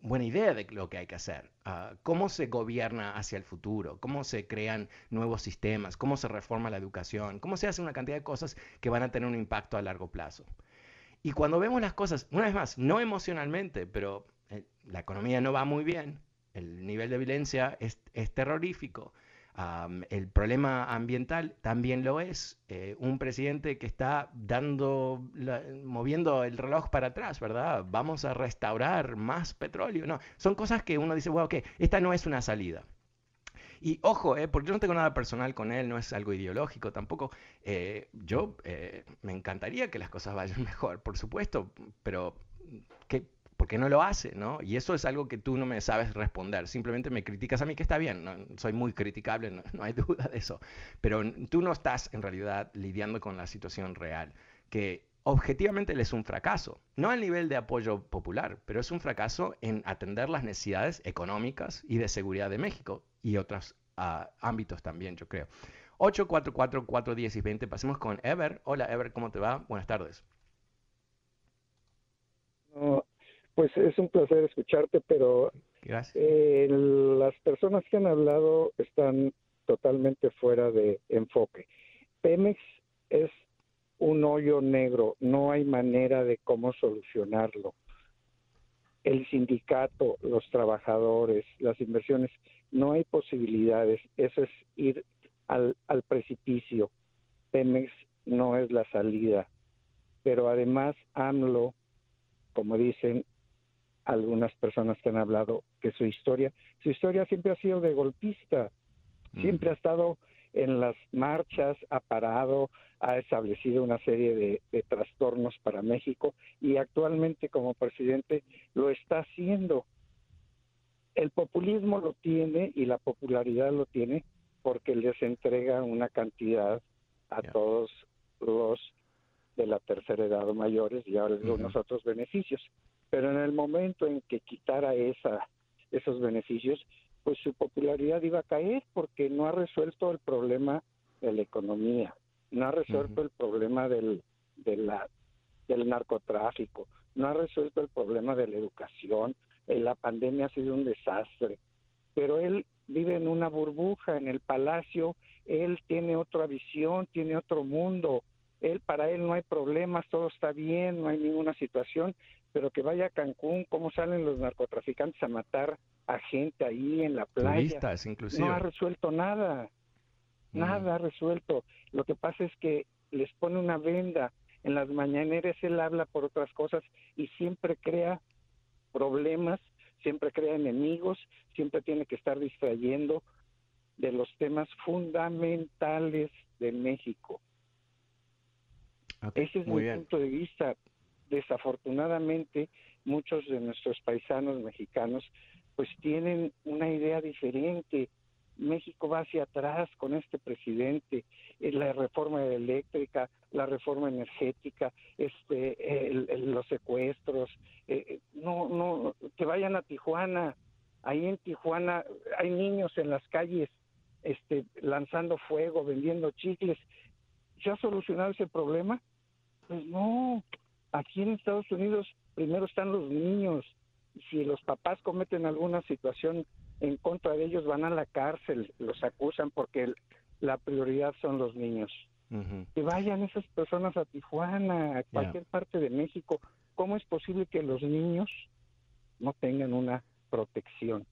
buena idea de lo que hay que hacer. Ah, cómo se gobierna hacia el futuro, cómo se crean nuevos sistemas, cómo se reforma la educación, cómo se hace una cantidad de cosas que van a tener un impacto a largo plazo. Y cuando vemos las cosas, una vez más, no emocionalmente, pero eh, la economía no va muy bien, el nivel de violencia es, es terrorífico, el problema ambiental también lo es. Eh, un presidente que está dando, moviendo el reloj para atrás, ¿verdad? Vamos a restaurar más petróleo. No, son cosas que uno dice, bueno, ok, esta no es una salida. Y ojo, eh, porque yo no tengo nada personal con él, no es algo ideológico tampoco. Eh, yo me encantaría que las cosas vayan [laughs] mejor, por supuesto, pero ¿qué, ¿por qué no lo hace? ¿no? Y eso es algo que tú no me sabes responder. Simplemente me criticas a mí, que está bien, ¿no? soy muy criticable, no, hay [laughs] duda de eso. Pero tú no estás en realidad lidiando con la situación real, que objetivamente es un fracaso. No al nivel de apoyo popular, pero es un fracaso en atender las necesidades económicas y de seguridad de México y otros ah, ámbitos también, yo creo. 844 410 y 20. Pasemos con Ever. Hola, Ever, ¿cómo te va? Buenas tardes.
Pues es un placer escucharte, pero eh, las personas que han hablado están totalmente fuera de enfoque. Pemex es un hoyo negro, no hay manera de cómo solucionarlo. El sindicato, los trabajadores, las inversiones, no hay posibilidades. Eso es ir al, al precipicio. Pemex no es la salida. Pero además AMLO, como dicen, algunas personas que han hablado que su historia, su historia siempre ha sido de golpista, mm. siempre ha estado en las marchas, ha parado, ha establecido una serie de, de, trastornos para México y actualmente como presidente lo está haciendo. El populismo lo tiene y la popularidad lo tiene porque les entrega una cantidad a todos los de la tercera edad o mayores y ahora unos otros beneficios pero en el momento en que quitara esa, esos beneficios, pues su popularidad iba a caer porque no ha resuelto el problema de la economía, no ha resuelto el problema del, de la, del narcotráfico, no ha resuelto el problema de la educación, eh, la pandemia ha sido un desastre, pero él vive en una burbuja en el palacio, él tiene otra visión, tiene otro mundo, él para él no hay problemas, todo está bien, no hay ninguna situación, pero que vaya a Cancún, cómo salen los narcotraficantes a matar a gente ahí en la playa. No ha resuelto nada, mm. nada ha resuelto. Lo que pasa es que les pone una venda. En las mañaneras él habla por otras cosas y siempre crea problemas, siempre crea enemigos, siempre tiene que estar distrayendo de los temas fundamentales de México. Ese es mi punto de vista desafortunadamente muchos de nuestros paisanos mexicanos pues tienen una idea diferente. México va hacia atrás con este presidente, eh, la reforma eléctrica, la reforma energética, este, los secuestros, eh, eh, no, no, que vayan a Tijuana, ahí en Tijuana hay niños en las calles, este, lanzando fuego, vendiendo chicles, ¿se ha solucionado ese problema? Pues no, Aquí en Estados Unidos primero están los niños. Si los papás cometen alguna situación en contra de ellos, van a la cárcel, los acusan porque la prioridad son los niños. Que vayan esas personas a Tijuana, a cualquier parte de México, ¿cómo es posible que los niños no tengan una protección?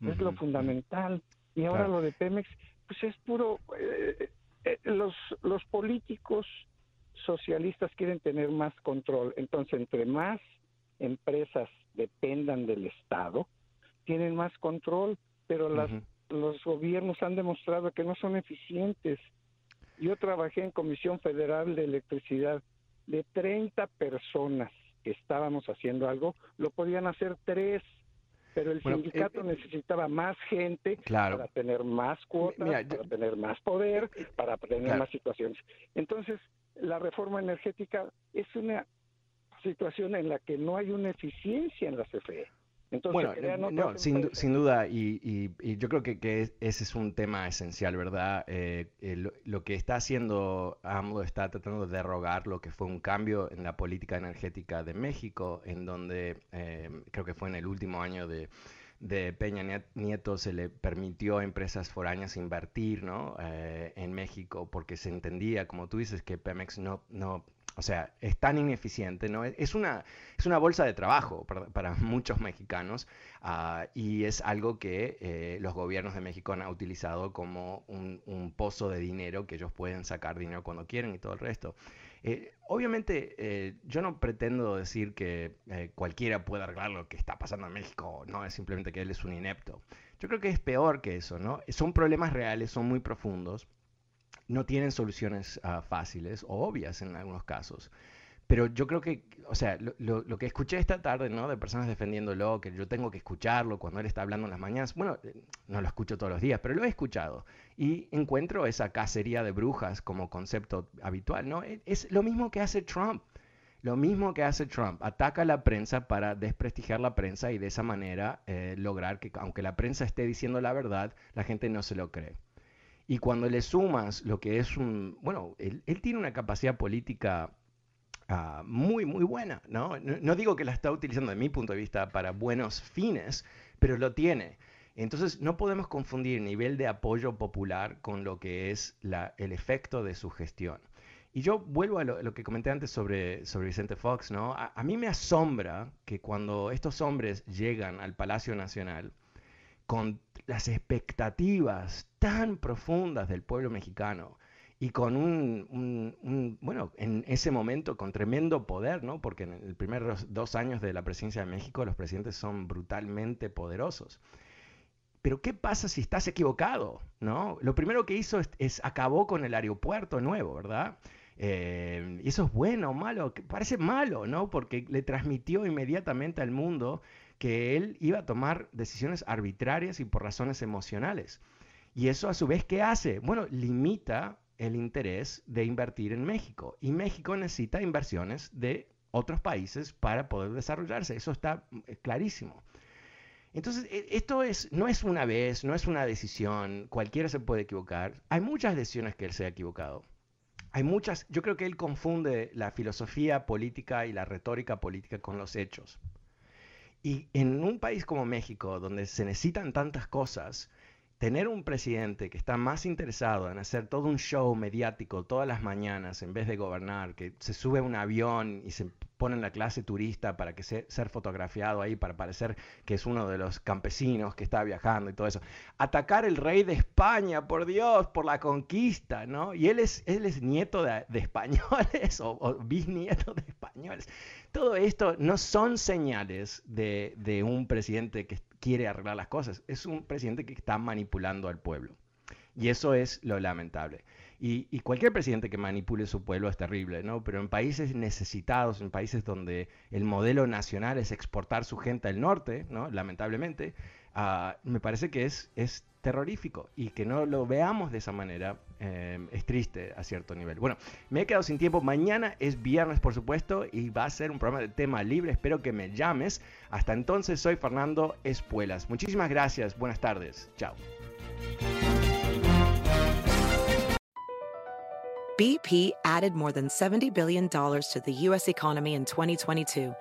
Es lo fundamental. Y ahora lo de Pemex, pues es puro... Eh, eh, los, los políticos socialistas quieren tener más control. Entonces, entre más empresas dependan del Estado, tienen más control, pero las, los gobiernos han demostrado que no son eficientes. Yo trabajé en Comisión Federal de Electricidad. De 30 personas que estábamos haciendo algo, lo podían hacer tres pero el sindicato eh, necesitaba más gente para tener más cuotas, para tener más poder, para tener más situaciones. Entonces, la reforma energética es una situación en la que no hay una eficiencia en la CFE.
Entonces, bueno, no, sin, sin, duda, y, y, yo creo que, que, ese es un tema esencial, ¿verdad? Eh, lo, que está haciendo AMLO está tratando de derogar lo que fue un cambio en la política energética de México, en donde eh, creo que fue en el último año de, de Peña Nieto se le permitió a empresas foráneas invertir ¿no? Eh, en México porque se entendía, como tú dices, que Pemex no, no o sea, es tan ineficiente, ¿no? Es una, es una bolsa de trabajo para, [laughs] muchos mexicanos ah, y es algo que eh, los gobiernos de México han utilizado como un, pozo de dinero que ellos pueden sacar dinero cuando quieren y todo el resto. Eh, obviamente, eh, yo no pretendo decir que cualquiera pueda arreglar lo que está pasando en México, no es simplemente que él es un inepto. Yo creo que es peor que eso, ¿no? Son problemas reales, son muy profundos no tienen soluciones ah, fáciles o obvias en algunos casos. Pero yo creo que, o sea, lo, que escuché esta tarde, ¿no? De personas defendiéndolo, que yo tengo que escucharlo cuando él está hablando en las mañanas. Bueno, eh, no lo escucho todos los días, pero lo he escuchado. Y encuentro esa cacería de brujas como concepto habitual, ¿no? E, es lo mismo que hace Trump. Lo mismo que hace Trump. Ataca a la prensa para desprestigiar la prensa y de esa manera eh, lograr que, aunque la prensa esté diciendo la verdad, la gente no se lo cree. Y cuando le sumas lo que es un, bueno, él, tiene una capacidad política ah, muy, muy buena, ¿no? ¿no? digo que la está utilizando de mi punto de vista para buenos fines, pero lo tiene. Entonces no podemos confundir nivel de apoyo popular con lo que es el efecto de su gestión. Y yo vuelvo a lo, que comenté antes sobre, Vicente Fox, ¿no? a, mí me asombra que cuando estos hombres llegan al Palacio Nacional, con las expectativas tan profundas del pueblo mexicano y con un, bueno, en ese momento con tremendo poder, ¿no? Porque en los primeros dos años de la presidencia de México los presidentes son brutalmente poderosos. Pero ¿qué pasa si estás equivocado? ¿no? Lo primero que hizo es, acabó con el aeropuerto nuevo, ¿verdad? Eh, y eso es bueno o malo, parece malo, ¿no? Porque le transmitió inmediatamente al mundo que él iba a tomar decisiones arbitrarias y por razones emocionales. Y eso a su vez, ¿qué hace? Bueno, limita el interés de invertir en México. Y México necesita inversiones de otros países para poder desarrollarse. Eso está eh, clarísimo. Entonces, e, esto es, no es una vez, no es una decisión, cualquiera se puede equivocar. Hay muchas decisiones que él se ha equivocado. Hay muchas, yo creo que él confunde la filosofía política y la retórica política con los hechos. Y en un país como México, donde se necesitan tantas cosas, tener un presidente que está más interesado en hacer todo un show mediático todas las mañanas en vez de gobernar, que se sube a un avión y se pone en la clase turista para que se, ser fotografiado ahí, para parecer que es uno de los campesinos que está viajando y todo eso. Atacar el rey de España, por Dios, por la conquista, ¿no? Y él es, él es nieto de, españoles [laughs] o, bisnieto de españoles. Todo esto no son señales de, de un presidente que quiere arreglar las cosas, es un presidente que está manipulando al pueblo. Y eso es lo lamentable. Y, cualquier presidente que manipule su pueblo es terrible, ¿no? Pero en países necesitados, en países donde el modelo nacional es exportar su gente al norte, ¿no? Lamentablemente, ah, me parece que es terrorífico y que no lo veamos de esa manera eh, es triste a cierto nivel. Bueno, me he quedado sin tiempo. Mañana es viernes, por supuesto, y va a ser un programa de tema libre. Espero que me llames. Hasta entonces, soy Fernando Espuelas. Muchísimas gracias. Buenas tardes. Chao.
BP added more than $70 billion to the U.S. economy in 2022.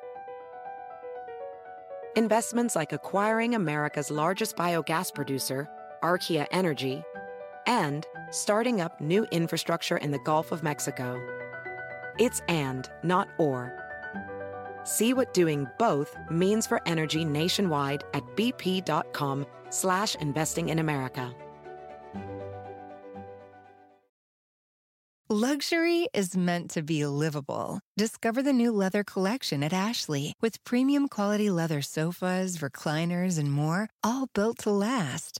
Investments like acquiring America's largest biogas producer, Archaea Energy, and starting up new infrastructure in the Gulf of Mexico. It's and, not or. See what doing both means for energy nationwide at bp.com slash investing in America.
Luxury is meant to be livable. Discover the new leather collection at Ashley with premium quality leather sofas, recliners, and more, all built to last.